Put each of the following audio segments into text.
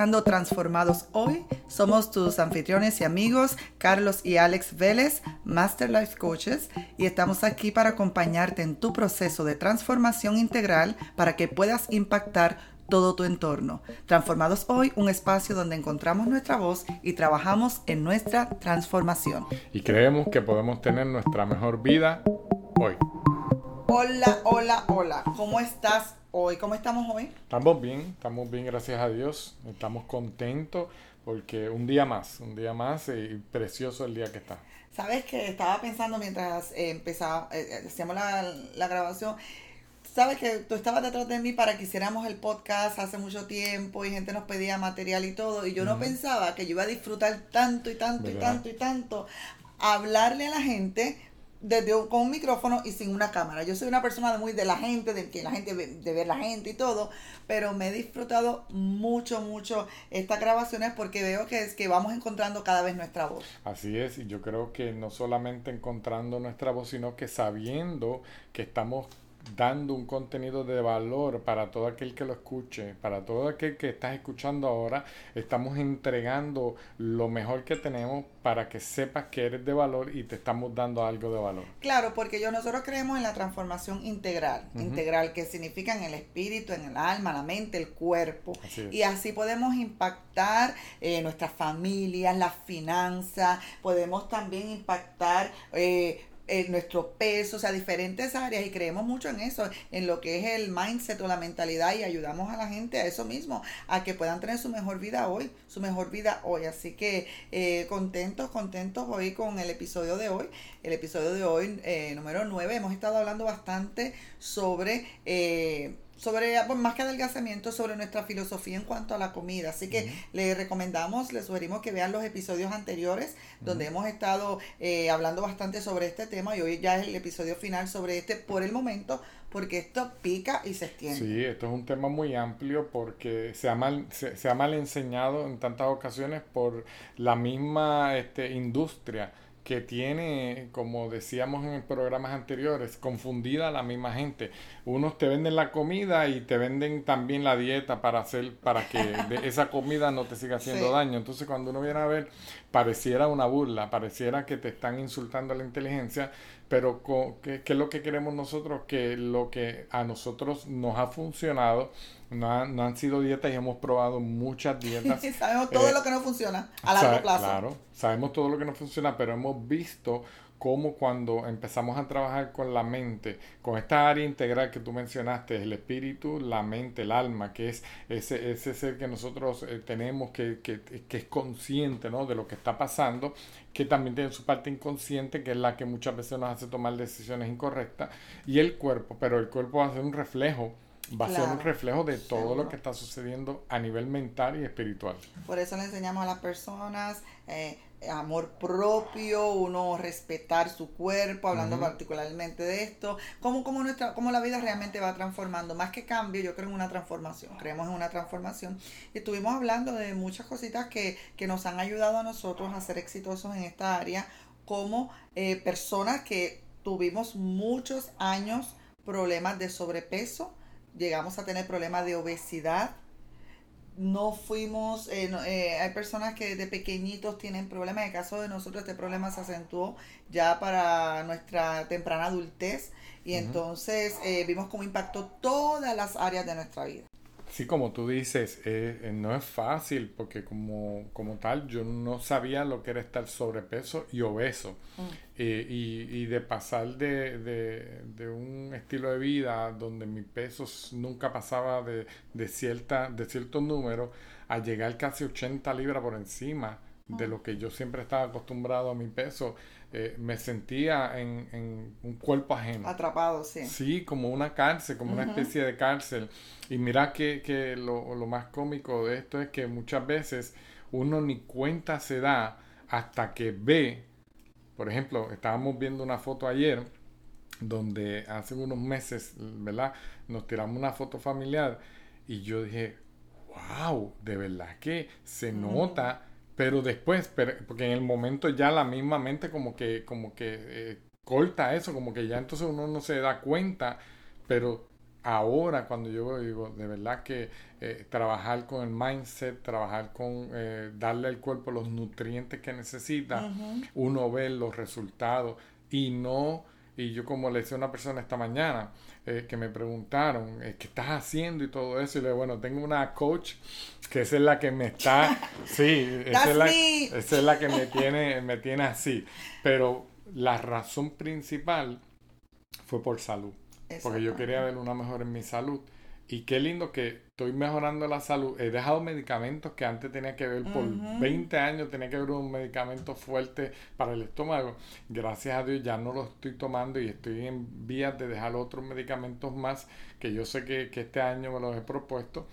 Transformados Hoy. Somos tus anfitriones y amigos, Carlos y Alex Vélez, Master Life Coaches, y estamos aquí para acompañarte en tu proceso de transformación integral para que puedas impactar todo tu entorno. Transformados Hoy, un espacio donde encontramos nuestra voz y trabajamos en nuestra transformación. Y creemos que podemos tener nuestra mejor vida hoy. Hola, hola, hola. ¿Cómo estás hoy? ¿Cómo estamos hoy? Estamos bien, estamos bien, gracias a Dios. Estamos contentos porque un día más, un día más y precioso el día que está. Sabes que estaba pensando mientras eh, empezaba, eh, eh, hacíamos la, la grabación. Sabes que tú estabas detrás de mí para que hiciéramos el podcast hace mucho tiempo y gente nos pedía material y todo. Y yo no pensaba que yo iba a disfrutar tanto y tanto y tanto y tanto hablarle a la gente desde con un micrófono y sin una cámara. Yo soy una persona muy de la gente, de que la gente de ver la gente y todo, pero me he disfrutado mucho, mucho estas grabaciones porque veo que es que vamos encontrando cada vez nuestra voz. Así es, y yo creo que no solamente encontrando nuestra voz, sino que sabiendo que estamos dando un contenido de valor para todo aquel que lo escuche, para todo aquel que estás escuchando ahora, estamos entregando lo mejor que tenemos para que sepas que eres de valor y te estamos dando algo de valor. Claro, porque yo nosotros creemos en la transformación integral, integral que significa en el espíritu, en el alma, la mente, el cuerpo. y así podemos impactar eh, nuestras familias, las finanzas, podemos también impactar eh, nuestro peso, o sea, diferentes áreas y creemos mucho en eso, en lo que es el mindset o la mentalidad y ayudamos a la gente a eso mismo, a que puedan tener su mejor vida hoy, su mejor vida hoy. Así que eh, contentos, contentos hoy con el episodio de hoy. El episodio de hoy, eh, número 9, hemos estado hablando bastante sobre... Eh, sobre, más que adelgazamiento, sobre nuestra filosofía en cuanto a la comida. Así que le recomendamos, le sugerimos que vean los episodios anteriores, donde hemos estado eh, hablando bastante sobre este tema y hoy ya es el episodio final sobre este por el momento, porque esto pica y se extiende. Sí, esto es un tema muy amplio porque se ha mal, se, ha mal enseñado en tantas ocasiones por la misma este, industria que tiene, como decíamos en programas anteriores, confundida a la misma gente. Unos te venden la comida y te venden también la dieta para hacer, para que esa comida no te siga haciendo daño. Entonces cuando uno viene a ver, pareciera una burla, pareciera que te están insultando a la inteligencia, pero ¿qué, ¿qué, es lo que queremos nosotros? Que lo que a nosotros nos ha funcionado no, no han sido dietas y hemos probado muchas dietas. sabemos todo eh, lo que no funciona a largo plazo. Claro, sabemos todo lo que no funciona, pero hemos visto cómo cuando empezamos a trabajar con la mente, con esta área integral que tú mencionaste, el espíritu, la mente, el alma, que es ese, ese ser que nosotros eh, tenemos que, que, que, es consciente ¿no? de lo que está pasando, que también tiene su parte inconsciente, que es la que muchas veces nos hace tomar decisiones incorrectas, y el cuerpo, pero el cuerpo va a ser un reflejo va a ser un reflejo de todo lo que está sucediendo a nivel mental y espiritual. Por eso le enseñamos a las personas eh, amor propio, uno respetar su cuerpo, hablando particularmente de esto, cómo, cómo, nuestra, cómo la vida realmente va transformando. Más que cambio, yo creo en una transformación, creemos en una transformación. Y estuvimos hablando de muchas cositas que, que nos han ayudado a nosotros a ser exitosos en esta área, como eh, personas que tuvimos muchos años problemas de sobrepeso, llegamos a tener problemas de obesidad. No fuimos, eh, eh, hay personas que de pequeñitos tienen problemas, en el caso de nosotros este problema se acentuó ya para nuestra temprana adultez y entonces eh, vimos cómo impactó todas las áreas de nuestra vida. Sí, como tú dices, eh, eh, no es fácil porque como, como tal yo no sabía lo que era estar sobrepeso y obeso. Mm. Eh, y, y, de pasar de, de, de, un estilo de vida donde mi peso nunca pasaba de, de, cierta, de cierto número a llegar casi 80 libras por encima de mm. lo que yo siempre estaba acostumbrado a mi peso, eh, me sentía en, en, un cuerpo ajeno. Atrapado, sí. Sí, como una cárcel, como una especie de cárcel. Y mira que, que lo, lo, más cómico de esto es que muchas veces uno ni cuenta se da hasta que ve, por ejemplo, estábamos viendo una foto ayer donde hace unos meses, ¿verdad? Nos tiramos una foto familiar y yo dije, wow, de verdad que se nota pero después, porque en el momento ya la misma mente como que, como que eh, corta eso, como que ya entonces uno no se da cuenta, pero ahora cuando yo digo, de verdad que eh, trabajar con el mindset, trabajar con eh, darle al cuerpo los nutrientes que necesita, uno ve los resultados y no, y yo como le decía a una persona esta mañana, eh, que me preguntaron, ¿qué estás haciendo y todo eso? Y le digo, bueno, tengo una coach que esa es la que me está, sí, esa es la, esa es la que me tiene, me tiene así, pero la razón principal fue por salud. Porque yo quería ver una mejora en mi salud. Y qué lindo que estoy mejorando la salud. He dejado medicamentos que antes tenía que ver por 20 años, tenía que ver un medicamento fuerte para el estómago. Gracias a Dios ya no lo estoy tomando y estoy en vías de dejar otros medicamentos más que yo sé que, este año me los he propuesto.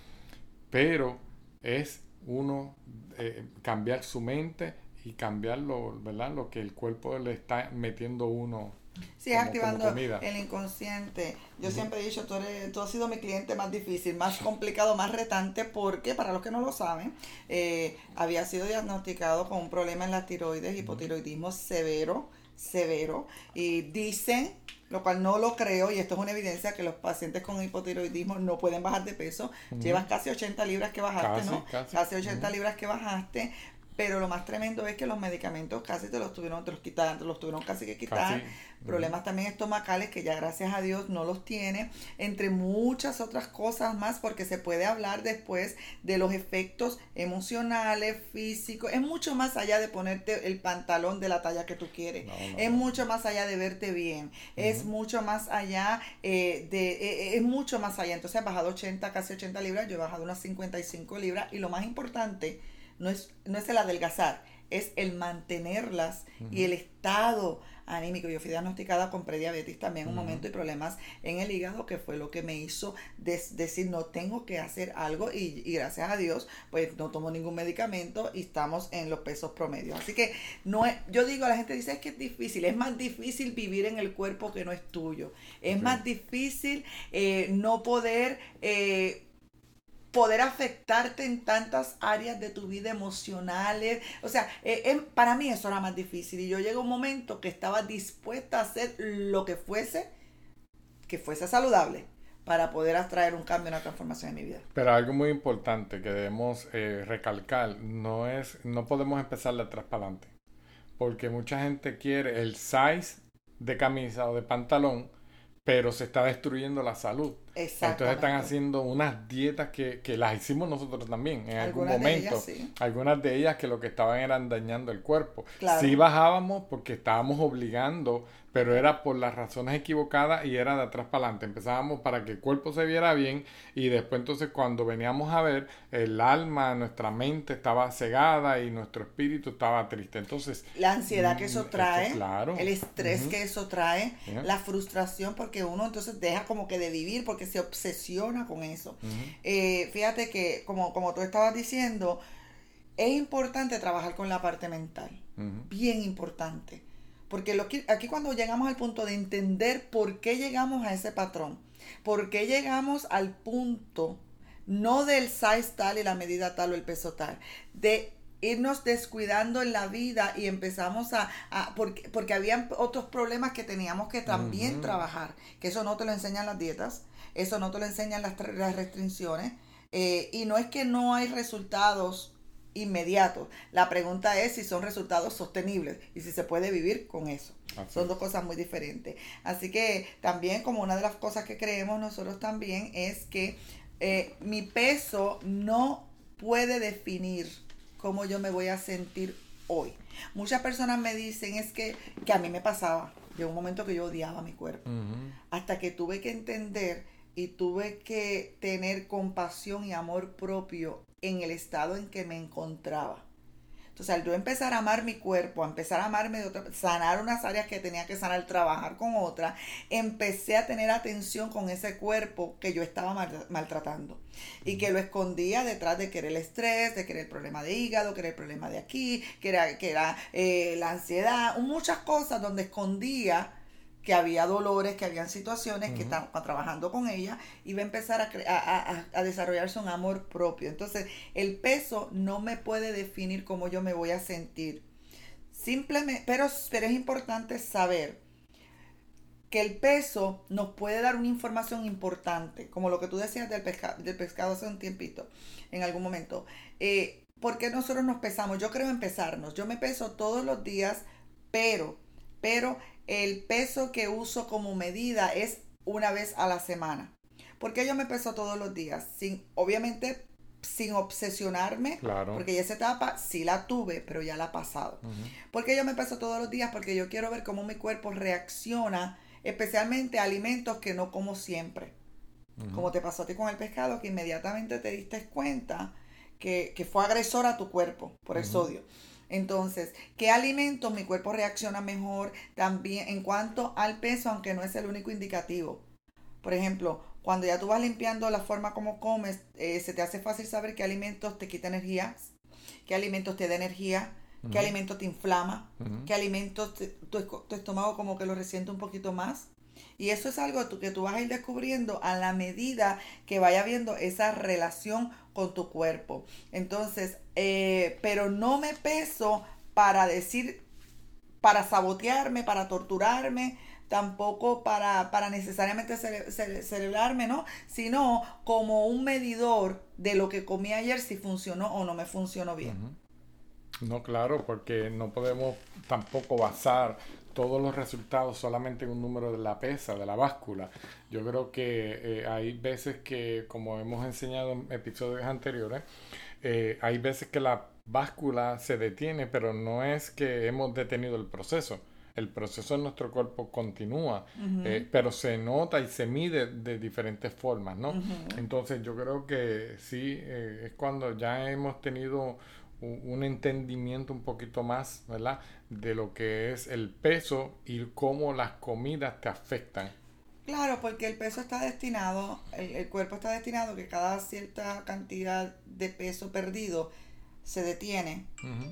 Pero es uno eh, cambiar su mente y cambiar lo, ¿verdad? lo que el cuerpo le está metiendo uno Sí, activando el inconsciente. Yo siempre he dicho, tú, eres, tú has sido mi cliente más difícil, más complicado, más retante, porque para los que no lo saben, eh, había sido diagnosticado con un problema en la tiroides, hipotiroidismo severo, severo, y dicen lo cual no lo creo y esto es una evidencia que los pacientes con hipotiroidismo no pueden bajar de peso. Llevas casi 80 libras que bajaste, ¿no? Casi, 80 libras que bajaste, pero lo más tremendo es que los medicamentos casi te los tuvieron, te los quitaron, te los tuvieron casi que quitar. Problemas también estomacales que ya gracias a Dios no los tiene, entre muchas otras cosas más, porque se puede hablar después de los efectos emocionales, físicos. Es mucho más allá de ponerte el pantalón de la talla que tú quieres. es mucho más allá de verte bien. Es mucho más allá eh, de, eh, eh, es mucho más allá. Entonces he bajado 80, casi 80 libras, yo he bajado unas 55 libras y lo más importante, no es, no es el adelgazar, es el mantenerlas y el estado anímico. Yo fui diagnosticada con prediabetes también un momento y problemas en el hígado, que fue lo que me hizo decir, no tengo que hacer algo y, gracias a Dios, pues no tomo ningún medicamento y estamos en los pesos promedios. Así que no es, yo digo, la gente dice es que es difícil, es más difícil vivir en el cuerpo que no es tuyo. Es más difícil eh, no poder... Eh, poder afectarte en tantas áreas de tu vida emocionales. O sea, eh, em, para mí eso era más difícil. Y yo llegué a un momento que estaba dispuesta a hacer lo que fuese, que fuese saludable, para poder atraer un cambio, una transformación en mi vida. Pero algo muy importante que debemos eh, recalcar, no es, no podemos empezar de atrás para adelante. Porque mucha gente quiere el size de camisa o de pantalón, pero se está destruyendo la salud. Entonces están haciendo unas dietas que, que las hicimos nosotros también en algún momento. Algunas de ellas que lo que estaban eran dañando el cuerpo. Sí bajábamos porque estábamos obligando pero era por las razones equivocadas y era de atrás para adelante. Empezábamos para que el cuerpo se viera bien y después entonces cuando veníamos a ver, el alma, nuestra mente estaba cegada y nuestro espíritu estaba triste. Entonces... La ansiedad que eso mm, trae, el estrés que eso trae, la frustración porque uno entonces deja como que de vivir porque se obsesiona con eso. Eh, fíjate que como, como tú estabas diciendo, es importante trabajar con la parte mental, bien importante porque lo aquí cuando llegamos al punto de entender por qué llegamos a ese patrón, por qué llegamos al punto, no del size tal y la medida tal o el peso tal, de irnos descuidando en la vida y empezamos a, porque, porque había otros problemas que teníamos que también trabajar, que eso no te lo enseñan las dietas, eso no te lo enseñan las, las restricciones, eh, y no es que no hay resultados inmediatos. La pregunta es si son resultados sostenibles y si se puede vivir con eso. Son dos cosas muy diferentes. Así que también como una de las cosas que creemos nosotros también es que eh, mi peso no puede definir cómo yo me voy a sentir hoy. Muchas personas me dicen es que, que a mí me pasaba. Llegó un momento que yo odiaba mi cuerpo. Hasta que tuve que entender y tuve que tener compasión y amor propio en el estado en que me encontraba. Entonces, al yo empezar a amar mi cuerpo, a empezar a amarme de otra, sanar unas áreas que tenía que sanar, trabajar con otras, empecé a tener atención con ese cuerpo que yo estaba maltratando y que lo escondía detrás de que era el estrés, de que era el problema de hígado, que era el problema de aquí, que era, que era eh, la ansiedad, muchas cosas donde escondía que había dolores, que habían situaciones, que estaba trabajando con ella, iba a empezar a, a, desarrollarse un amor propio. Entonces, el peso no me puede definir cómo yo me voy a sentir. Simplemente, pero, pero es importante saber que el peso nos puede dar una información importante, como lo que tú decías del, pescado, del pescado hace un tiempito, en algún momento. Eh, ¿Por qué nosotros nos pesamos? Yo creo en pesarnos. Yo me peso todos los días, pero, pero el peso que uso como medida es una vez a la semana. ¿Por qué yo me peso todos los días? Sin, obviamente, sin obsesionarme, claro. porque esa etapa sí la tuve, pero ya la ha pasado. ¿Por qué yo me peso todos los días? Porque yo quiero ver cómo mi cuerpo reacciona, especialmente a alimentos que no como siempre. Como te pasó a ti con el pescado, que inmediatamente te diste cuenta que, fue agresor a tu cuerpo por el sodio. Entonces, ¿qué alimentos mi cuerpo reacciona mejor también en cuanto al peso, aunque no es el único indicativo? Por ejemplo, cuando ya tú vas limpiando la forma como comes, eh, se te hace fácil saber qué alimentos te quita energía, qué alimentos te da energía, qué alimentos te inflama, qué alimentos tu, tu, estómago como que lo resiente un poquito más. Y eso es algo que tú vas a ir descubriendo a la medida que vaya viendo esa relación con tu cuerpo. Entonces, eh, pero no me peso para decir, para sabotearme, para torturarme, tampoco para, para necesariamente celebrarme, ¿no? Sino como un medidor de lo que comí ayer, si funcionó o no me funcionó bien. No, claro, porque no podemos tampoco basar todos los resultados solamente en un número de la pesa, de la báscula. Yo creo que eh, hay veces que, como hemos enseñado en episodios anteriores, eh, hay veces que la báscula se detiene, pero no es que hemos detenido el proceso. El proceso en nuestro cuerpo continúa, eh, pero se nota y se mide de diferentes formas, ¿no? Entonces yo creo que sí, es cuando ya hemos tenido un entendimiento un poquito más, ¿verdad? De lo que es el peso y cómo las comidas te afectan. Claro, porque el peso está destinado, el, cuerpo está destinado que cada cierta cantidad de peso perdido se detiene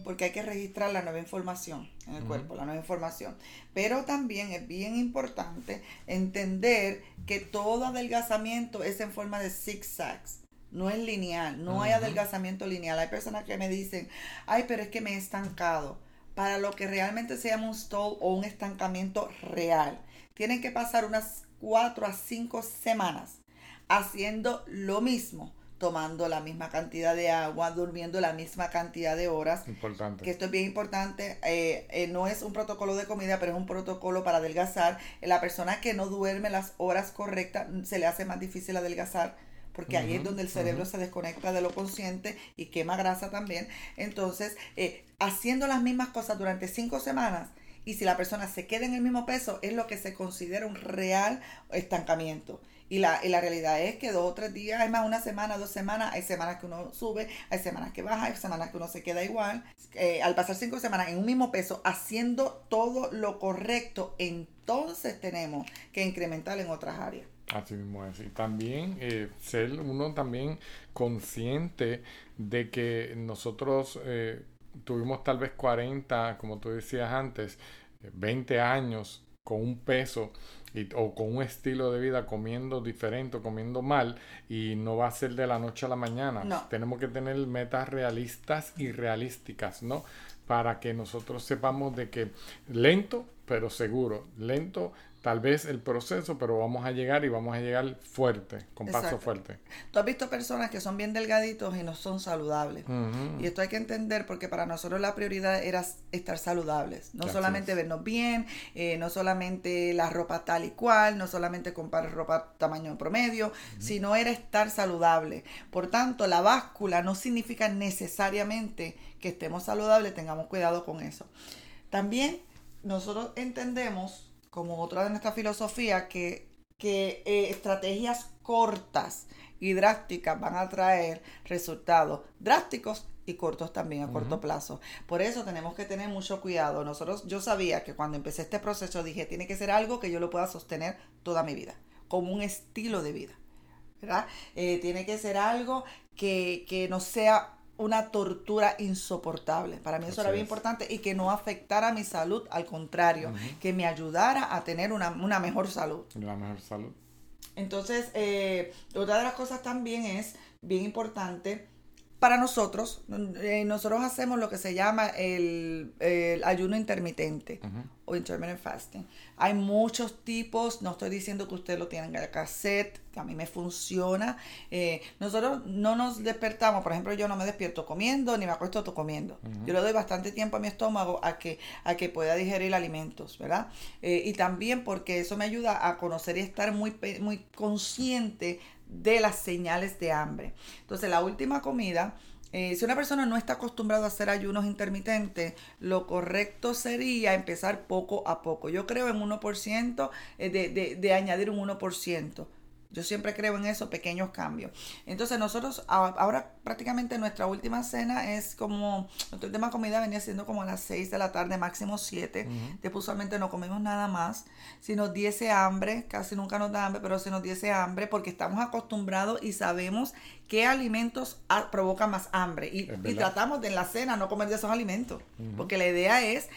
porque hay que registrar la nueva información en el cuerpo, la nueva información. Pero también es bien importante entender que todo adelgazamiento es en forma de zigzags no es lineal, no hay adelgazamiento lineal. Hay personas que me dicen, ay, pero es que me he estancado. Para lo que realmente se llama un stall o un estancamiento real, tienen que pasar unas cuatro a cinco semanas haciendo lo mismo, tomando la misma cantidad de agua, durmiendo la misma cantidad de horas. Importante. Que esto es bien importante. Eh, eh, no es un protocolo de comida, pero es un protocolo para adelgazar. La persona que no duerme las horas correctas se le hace más difícil adelgazar porque ahí es donde el cerebro se desconecta de lo consciente y quema grasa también. Entonces, eh, haciendo las mismas cosas durante cinco semanas, y si la persona se queda en el mismo peso, es lo que se considera un real estancamiento. Y la, y la realidad es que dos o tres días, hay más una semana, dos semanas, hay semanas que uno sube, hay semanas que baja, hay semanas que uno se queda igual. Eh, al pasar cinco semanas en un mismo peso, haciendo todo lo correcto, entonces tenemos que incrementar en otras áreas. Así mismo es. Y también eh, ser uno también consciente de que nosotros eh, tuvimos tal vez 40, como tú decías antes, 20 años con un peso y, o con un estilo de vida comiendo diferente o comiendo mal y no va a ser de la noche a la mañana. Tenemos que tener metas realistas y realísticas, ¿no? Para que nosotros sepamos de que lento, pero seguro, lento tal vez el proceso, pero vamos a llegar y vamos a llegar fuerte, con paso fuerte. Tú has visto personas que son bien delgaditos y no son saludables. Y esto hay que entender porque para nosotros la prioridad era estar saludables. No solamente vernos bien, eh, no solamente la ropa tal y cual, no solamente comprar ropa tamaño promedio, sino era estar saludable. Por tanto, la báscula no significa necesariamente que estemos saludables, tengamos cuidado con eso. También nosotros entendemos como otra de nuestra filosofía, que, que eh, estrategias cortas y drásticas van a traer resultados drásticos y cortos también a corto plazo. Por eso tenemos que tener mucho cuidado. Nosotros, yo sabía que cuando empecé este proceso dije, tiene que ser algo que yo lo pueda sostener toda mi vida, como un estilo de vida. ¿verdad? Eh, tiene que ser algo que, que no sea una tortura insoportable. Para mí eso era bien importante y que no afectara mi salud, al contrario, que me ayudara a tener una, mejor salud. Una mejor salud. Entonces, eh, otra de las cosas también es bien importante para nosotros. Eh, nosotros hacemos lo que se llama el, ayuno intermitente o intermittent fasting. Hay muchos tipos, no estoy diciendo que usted lo tiene en el cassette, que a mí me funciona. Eh, nosotros no nos despertamos, por ejemplo, yo no me despierto comiendo ni me acuesto comiendo. Yo le doy bastante tiempo a mi estómago a que, a que pueda digerir alimentos, ¿verdad? Eh, y también porque eso me ayuda a conocer y estar muy, muy consciente de las señales de hambre. Entonces, la última comida eh, si una persona no está acostumbrada a hacer ayunos intermitentes, lo correcto sería empezar poco a poco. Yo creo en 1%, eh, de, de, de añadir un 1%. Yo siempre creo en esos pequeños cambios. Entonces nosotros ahora prácticamente nuestra última cena es como, nuestra última comida venía siendo como a las 6 de la tarde, máximo 7. Después usualmente no comemos nada más. Si nos diese hambre, casi nunca nos da hambre, pero si nos diese hambre porque estamos acostumbrados y sabemos qué alimentos provocan más hambre. Y, tratamos de en la cena no comer de esos alimentos. Porque la idea es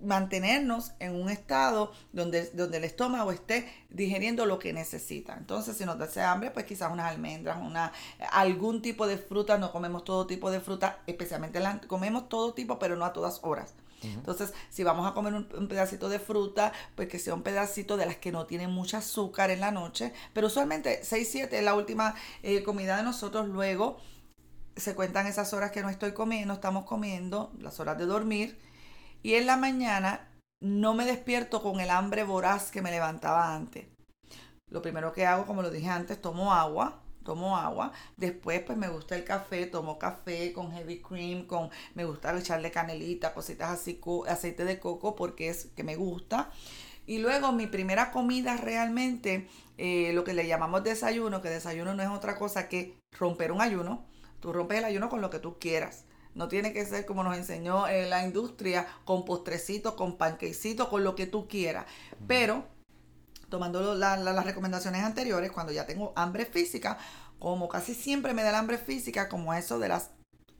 mantenernos en un estado donde, donde el estómago esté digeriendo lo que necesita. Entonces, si nos da hambre, pues quizás unas almendras, una, algún tipo de fruta, no comemos todo tipo de fruta, especialmente la, comemos todo tipo, pero no a todas horas. Entonces, si vamos a comer un, pedacito de fruta, pues que sea un pedacito de las que no tienen mucho azúcar en la noche, pero usualmente 6, 7 es la última eh, comida de nosotros, luego se cuentan esas horas que no estoy comiendo, estamos comiendo, las horas de dormir, y en la mañana no me despierto con el hambre voraz que me levantaba antes. Lo primero que hago, como lo dije antes, tomo agua, tomo agua. Después, pues me gusta el café, tomo café con heavy cream, con me gusta echarle canelita, cositas así, aceite de coco, porque es que me gusta. Y luego mi primera comida realmente, eh, lo que le llamamos desayuno, que desayuno no es otra cosa que romper un ayuno. Tú rompes el ayuno con lo que tú quieras. No tiene que ser como nos enseñó en la industria, con postrecitos, con panquecitos, con lo que tú quieras. Pero, tomando las recomendaciones anteriores, cuando ya tengo hambre física, como casi siempre me da el hambre física, como eso de las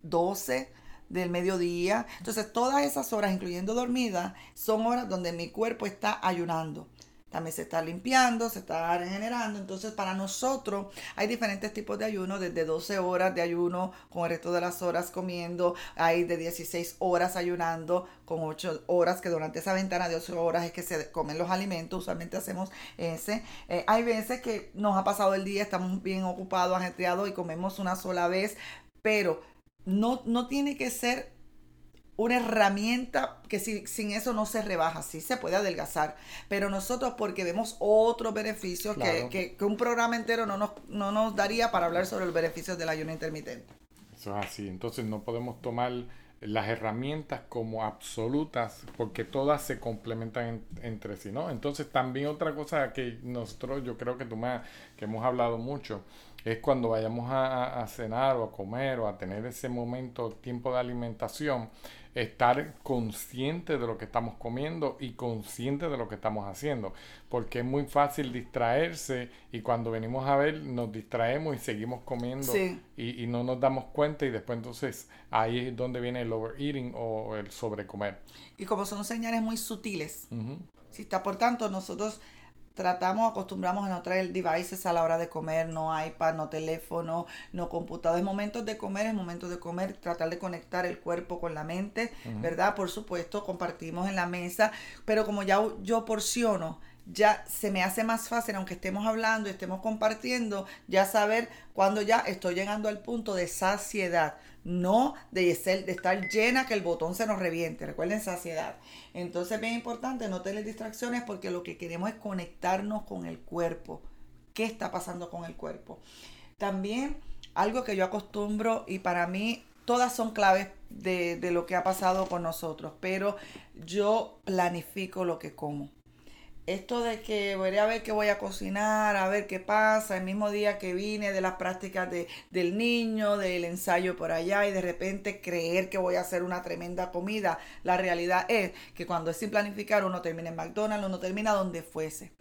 12 del mediodía. Entonces, todas esas horas, incluyendo dormida, son horas donde mi cuerpo está ayunando también se está limpiando, se está regenerando. Entonces, para nosotros hay diferentes tipos de ayuno, desde 12 horas de ayuno con el resto de las horas comiendo, hay de 16 horas ayunando con 8 horas, que durante esa ventana de 8 horas es que se comen los alimentos, usualmente hacemos ese. Eh, hay veces que nos ha pasado el día, estamos bien ocupados, ajetreados y comemos una sola vez, pero no, no tiene que ser una herramienta que si, sin eso no se rebaja, sí se puede adelgazar, pero nosotros porque vemos otros beneficios que, un programa entero no nos, no nos daría para hablar sobre los beneficios del ayuno intermitente. Eso es así, entonces no podemos tomar las herramientas como absolutas porque todas se complementan entre sí, ¿no? Entonces también otra cosa que nosotros, yo creo que tú me, que hemos hablado mucho, es cuando vayamos a, a cenar o a comer o a tener ese momento, tiempo de alimentación, estar consciente de lo que estamos comiendo y consciente de lo que estamos haciendo, porque es muy fácil distraerse y cuando venimos a ver nos distraemos y seguimos comiendo y, no nos damos cuenta y después entonces ahí es donde viene el overeating o el sobrecomer. Y como son señales muy sutiles, si está por tanto nosotros tratamos, acostumbramos a no traer devices a la hora de comer, no iPad, no teléfono, no computador. Es momento de comer, es momento de comer, tratar de conectar el cuerpo con la mente, ¿verdad? Por supuesto, compartimos en la mesa, pero como ya yo porciono, ya se me hace más fácil, aunque estemos hablando estemos compartiendo, ya saber cuando ya estoy llegando al punto de saciedad, no de, estar llena que el botón se nos reviente. Recuerden saciedad. Entonces es bien importante no tener distracciones porque lo que queremos es conectarnos con el cuerpo. ¿Qué está pasando con el cuerpo? También algo que yo acostumbro y para mí todas son claves de lo que ha pasado con nosotros, pero yo planifico lo que como esto de que voy a ver qué voy a cocinar, a ver qué pasa, el mismo día que vine de las prácticas de, del niño, del ensayo por allá y de repente creer que voy a hacer una tremenda comida. La realidad es que cuando es sin planificar uno termina en McDonald's, uno termina donde fuese.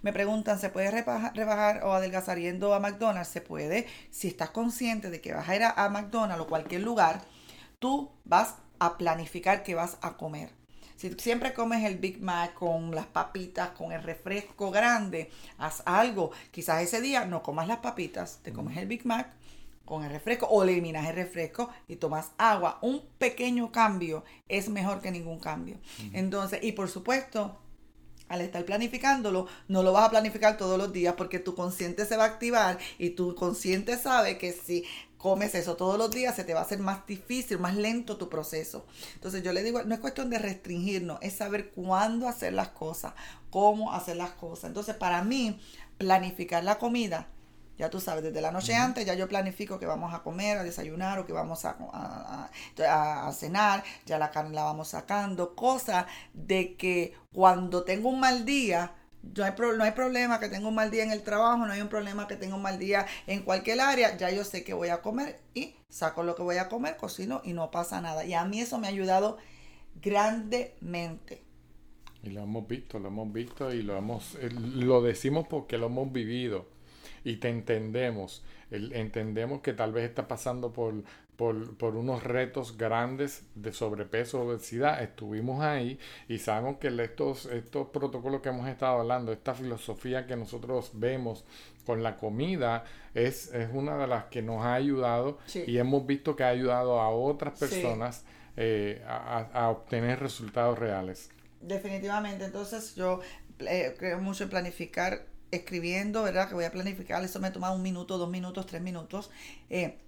Me preguntan, ¿se puede rebajar, o adelgazar yendo a McDonald's? Se puede. Si estás consciente de que vas a ir a, a McDonald's o cualquier lugar, tú vas a planificar qué vas a comer si siempre comes el Big Mac con las papitas, con el refresco grande, haz algo. Quizás ese día no comas las papitas, te comes el Big Mac, con el refresco o eliminas el refresco y tomas agua. Un pequeño cambio es mejor que ningún cambio. Entonces, y por supuesto, al estar planificándolo, no lo vas a planificar todos los días porque tu consciente se va a activar y tu consciente sabe que si comes eso todos los días, se te va a hacer más difícil, más lento tu proceso. Entonces yo le digo, no es cuestión de restringirnos, es saber cuándo hacer las cosas, cómo hacer las cosas. Entonces para mí, planificar la comida ya tú sabes, desde la noche antes ya yo planifico que vamos a comer, a desayunar o que vamos a, a, cenar, ya la carne la vamos sacando, cosa de que cuando tengo un mal día, no hay, no hay problema que tenga un mal día en el trabajo, no hay un problema que tenga un mal día en cualquier área, ya yo sé que voy a comer y saco lo que voy a comer, cocino y no pasa nada. Y a mí eso me ha ayudado grandemente. Y lo hemos visto, lo hemos visto y lo hemos, lo decimos porque lo hemos vivido y te entendemos. entendemos que tal vez está pasando por, por, unos retos grandes de sobrepeso, obesidad. Estuvimos ahí y sabemos que estos, estos protocolos que hemos estado hablando, esta filosofía que nosotros vemos con la comida, es, es una de las que nos ha ayudado y hemos visto que ha ayudado a otras personas eh, a, obtener resultados reales. Definitivamente, entonces yo eh, creo mucho en planificar escribiendo, ¿verdad? Que voy a planificar, eso me toma un minuto, dos minutos, tres minutos. Eh,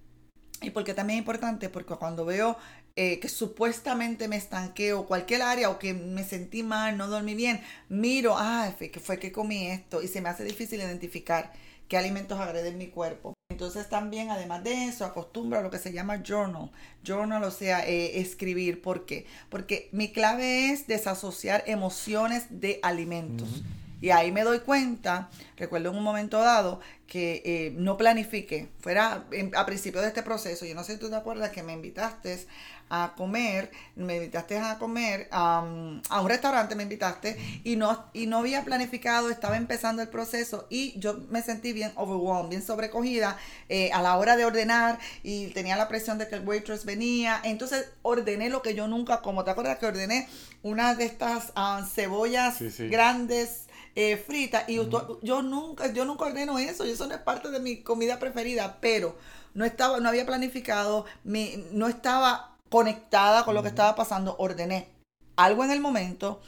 y porque también es importante, porque cuando veo eh, que supuestamente me estanqué o cualquier área o que me sentí mal, no dormí bien, miro, ah, que, fue que comí esto y se me hace difícil identificar qué alimentos agreden mi cuerpo. Entonces también, además de eso, acostumbro a lo que se llama journal. Journal, o sea, eh, escribir. ¿Por qué? Porque mi clave es desasociar emociones de alimentos. Y ahí me doy cuenta, recuerdo en un momento dado, que eh, no planifiqué. Fuera a principio de este proceso, yo no sé si tú te acuerdas que me invitaste a comer, me invitaste a comer a un restaurante, me invitaste y no, y no había planificado, estaba empezando el proceso y yo me sentí bien overwhelmed, bien sobrecogida eh, a la hora de ordenar y tenía la presión de que el waitress venía. Entonces ordené lo que yo nunca, como te acuerdas que ordené una de estas cebollas grandes eh, frita y yo nunca yo nunca ordeno eso y eso no es parte de mi comida preferida pero no estaba no había planificado mi, no estaba conectada con lo que estaba pasando ordené algo en el momento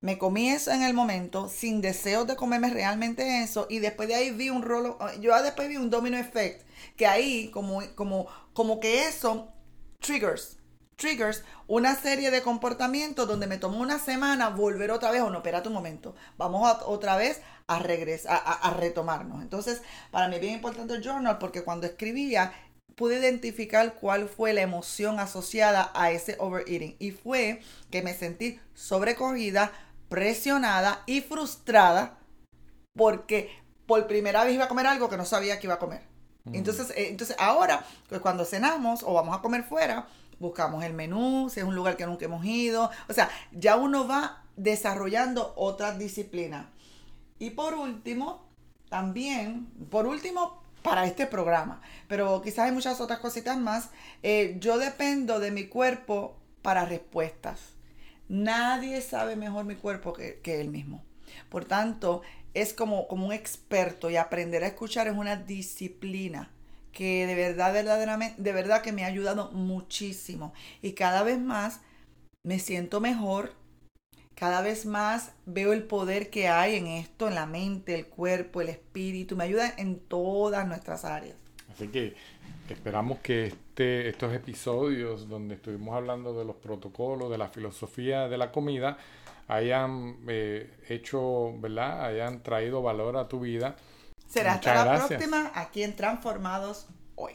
me comí eso en el momento sin deseo de comerme realmente eso y después de ahí vi un rolo yo después vi un domino effect que ahí como como como que eso triggers triggers una serie de comportamientos donde me tomó una semana volver otra vez o no, espérate un momento, vamos otra vez a regresar, a, retomarnos. Entonces, para mí es bien importante el journal porque cuando escribía pude identificar cuál fue la emoción asociada a ese overeating y fue que me sentí sobrecogida, presionada y frustrada porque por primera vez iba a comer algo que no sabía que iba a comer. Mm. Entonces, eh, entonces ahora, pues cuando cenamos o vamos a comer fuera, buscamos el menú, si es un lugar que nunca hemos ido. O sea, ya uno va desarrollando otras disciplinas. Y por último, también, por último, para este programa, pero quizás hay muchas otras cositas más, eh, yo dependo de mi cuerpo para respuestas. Nadie sabe mejor mi cuerpo que, que él mismo. Por tanto, es como, como un experto y aprender a escuchar es una disciplina que de verdad, verdaderamente, de verdad que me ha ayudado muchísimo. Y cada vez más me siento mejor, cada vez más veo el poder que hay en esto, en la mente, el cuerpo, el espíritu, me ayuda en todas nuestras áreas. Así que esperamos que este, estos episodios donde estuvimos hablando de los protocolos, de la filosofía de la comida, hayan eh, hecho, ¿verdad? Hayan traído valor a tu vida Será hasta la próxima aquí en Transformados hoy.